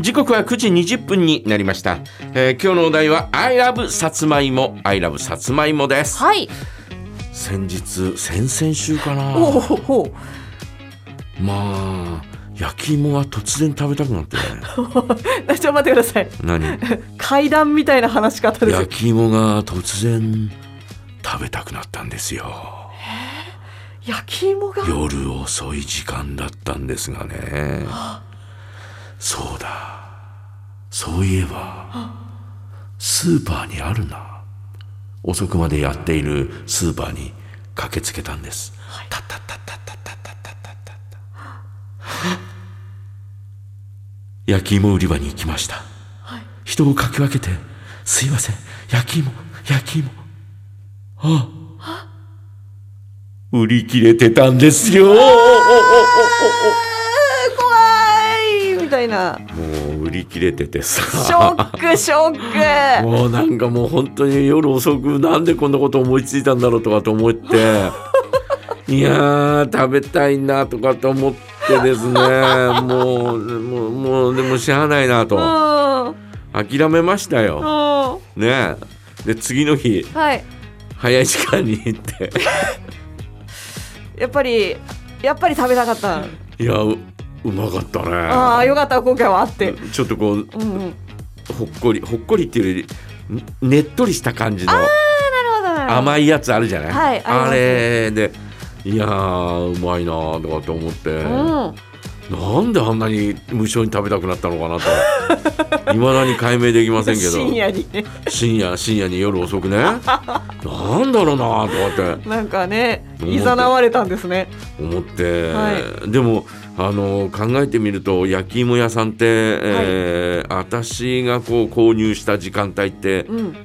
時刻は9時20分になりました、えー今日のお題は I love さつまいも I love さつまいもですはい。先日先々週かなおおほう。まあ焼き芋が突然食べたくなってね ちょっと待ってください。何？階段みたいな話し方ですよ焼。き芋が突然食べたくなったんですよ焼き芋が？夜遅い時間だったんですがね そうだ。そういえばスーパーにあるな。遅くまでやっているスーパーに駆けつけたんです、タッタッタッタッタッタッタッタッタッタッタ焼き芋売り場に行きました、人をかき分けてすいません焼き芋焼き芋あ売り切れてたんですよ怖いな。もう売り切れててさショック ショック。もうなんかもう本当に夜遅くなんでこんなこと思いついたんだろうとかと思って いやー食べたいなとかと思ってですねもうもうもうでもしゃあないなとうん。諦めましたようん。ねで次の日はい。早い時間に行って やっぱりやっぱり食べたかった。いやううまかったああねよかった今回はあって。ちょっとこううんうん。ほっこりほっこりっていうよりねっとりした感じのなるほどなるほど。甘いやつあるじゃない、はいあれでいやーうまいなーとかって思って、うん。なんであんなに無性に食べたくなったのかなと いまだに解明できませんけど深夜にね。深夜深夜に夜遅くねなんだろうなーとかってなんかねいざなわれたんですね。思って、はでもあの考えてみると焼き芋屋さんって、えー私がこう購入した時間帯って、うん。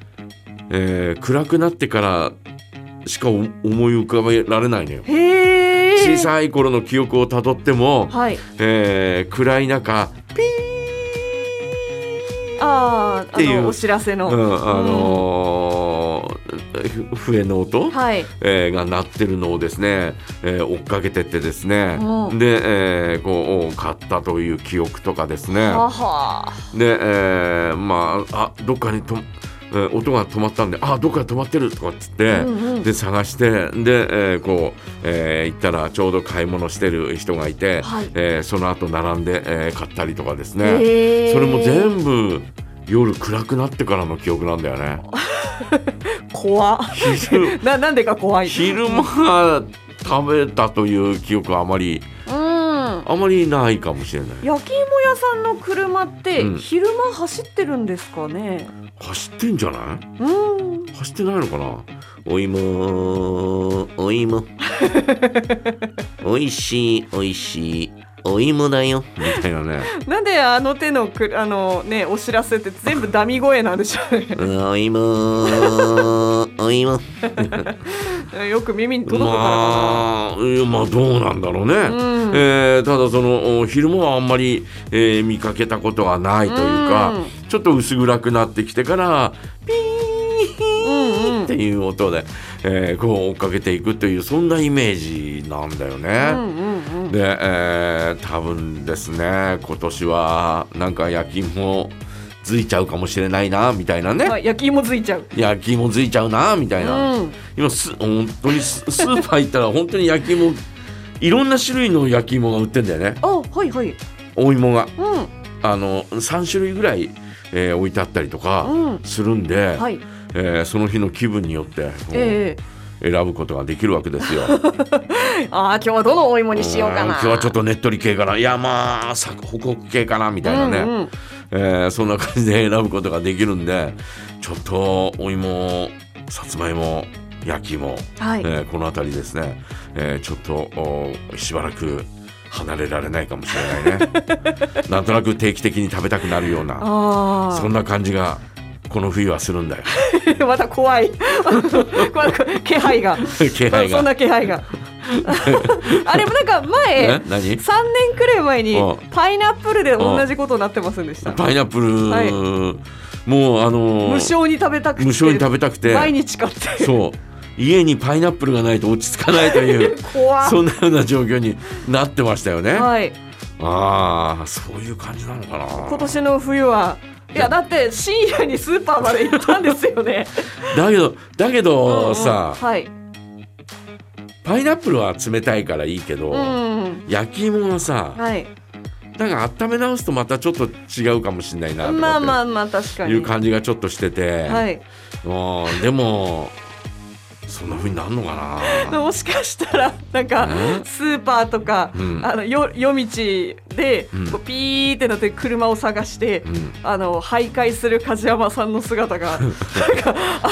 えー暗くなってからしかお思い浮かべられないのよ。へえ。小さい頃の記憶をたどっても、はい。えー暗い中、ああ、あていうのお知らせの。うん、あのー笛の音、はい。えーが鳴ってるのをですね、えー追っかけてってですね、うんで、えーこう買ったという記憶とかですね。で、えーまああどっかにと、えー音が止まったんであどっかで止まってるとかっつって、うんうんで探してで、えーこう、えー行ったらちょうど買い物してる人がいて、はいえーその後並んで、えー買ったりとかですね。それも全部夜暗くなってからの記憶なんだよね。怖。昼 ななんでか怖い。昼間食べたという記憶はあまりうん。あまりないかもしれない。焼き芋屋さんの車ってうん昼間走ってるんですかね？走ってんじゃない？うん。走ってないのかな？お芋お芋おいしい おいしい。お芋だよ。みたいなね。なんであの手のくあのねお知らせって全部ダミ声なんでしょうね。お芋 お芋よく耳に届くからかまあまあどうなんだろうね、ん。えーただそのお昼間はあんまり、えー見かけたことがないというか、うんちょっと薄暗くなってきてからピーンっていう音で、えーこう追っかけていくというそんなイメージなんだよな。ね。うんうんうん。で、えー多分ですね今年はなんか焼き芋ついちゃうかもしれないなみたいなね、あ焼き芋ついちゃう。焼き芋ついちゃうなみたいな、うん。今す本当にススーパー行ったら本当に焼き芋いろんな種類の焼き芋が売ってんだよねあはいはい。お芋がうんあの3種類ぐらい、えー置いてあったりとかうんするんで、はい。えーその日の気分によってええ選ぶことができるわけですよ。ああ今日はどのお芋にしようかな。ん今日はちょっとねっとり系かないやまあさホクホク系かなみたいなね、うんうんえーそんな感じで選ぶことができるんでちょっとお芋さつまいも焼き芋、はい。えーこの辺りですね、えーちょっとおしばらく離れられないかもしれないね。なんとなく定期的に食べたくなるようなあそんな感じがこの冬はするんだよ。あ また怖い。気配が。気配が。そんな気配が。あれもなんか前え？何？3年くらい前にうんパイナップルで同じことになってませんでした。パイナップル、はい。もうあのー無償に食べたくて無償に食べたくて。毎日買って。そう家にパイナップルがないと落ち着かないという 怖そんなような状況になってましたよね。はいああそういう感じなのかな今年の冬はいやだって深夜にスーパーまで行ったんですよね。だけどだけうんうんどさ、はい。パイナップルは冷たいからいいけど、うん。焼き芋はさはい。なんか温め直すとまたちょっと違うかもしれないなとまあまあまあ確かに。ていう感じがちょっとしてて、はい。うんでもそんな風になるのかな。もしかしたらなんかえ？スーパーとか、うん。あのよ夜道で、うん。こうピーってなって車を探して、うん。あの徘徊する梶山さんの姿が なんかあ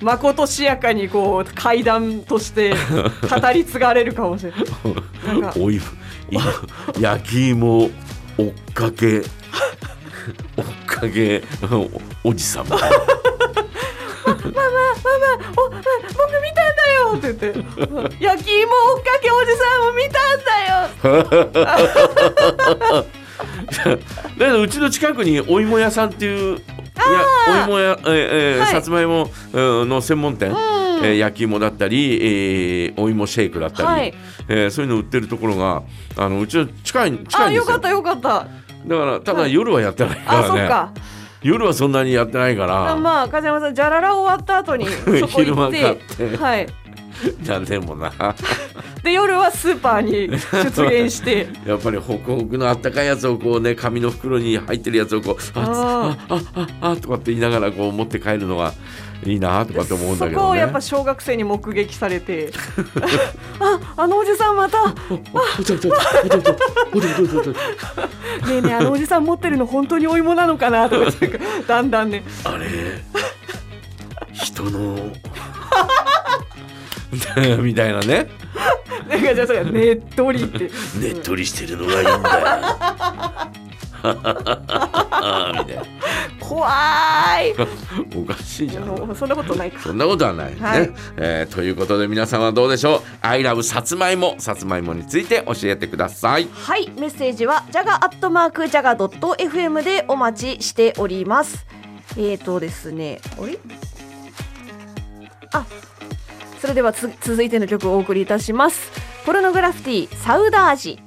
まことしやかにこう階段として語り継がれるかもしれない。なんか。おい今焼き芋追っかけ追っかけおおじさんママママお僕見たんだよ！って言って。焼き芋追っかけおじさんも見たんだよ！だけどうちの近くにお芋屋さんっていういやお芋や、えーえーはい。さつまいもうんの専門店、うん。えー焼き芋だったり、えーお芋シェイクだったり、はい。えーそういうの売ってるところがあのうちの近い近いんですよ。あよかったよかった。だからただはい夜はやってないかあらね、そっか夜はそんなにやってないから、あまあ梶山さんじゃらら終わった後に そこ行って。買って。はい。なんでもな。で夜はスーパーに出現して。やっぱりホクホクのあったかいやつをこうね紙の袋に入ってるやつをこうああああああとかって言いながらこう持って帰るのがいいなとかって思うんだけそこどね。をやっぱ小学生に目撃されて。ああのおじさんまた。ねえねえあのおじさん持ってるの本当にお芋なのかなとか。だんだんね。あれ？人の。みたいなね。なんかじゃあそれねっとりって。ねっとりしてるのがいいんだよ。みたいな怖い。おかしいじゃん。そんなことないか。そんなことはないね、はい。えーということで皆さんはどうでしょう「I love さつまいも」さつまいもについて教えてください。はい。メッセージはジャガアットマークジャガドット FM でお待ちしております。えーとですねあれ？あそれではつ続いての曲をお送りいたします。ポルノグラフィティサウダージ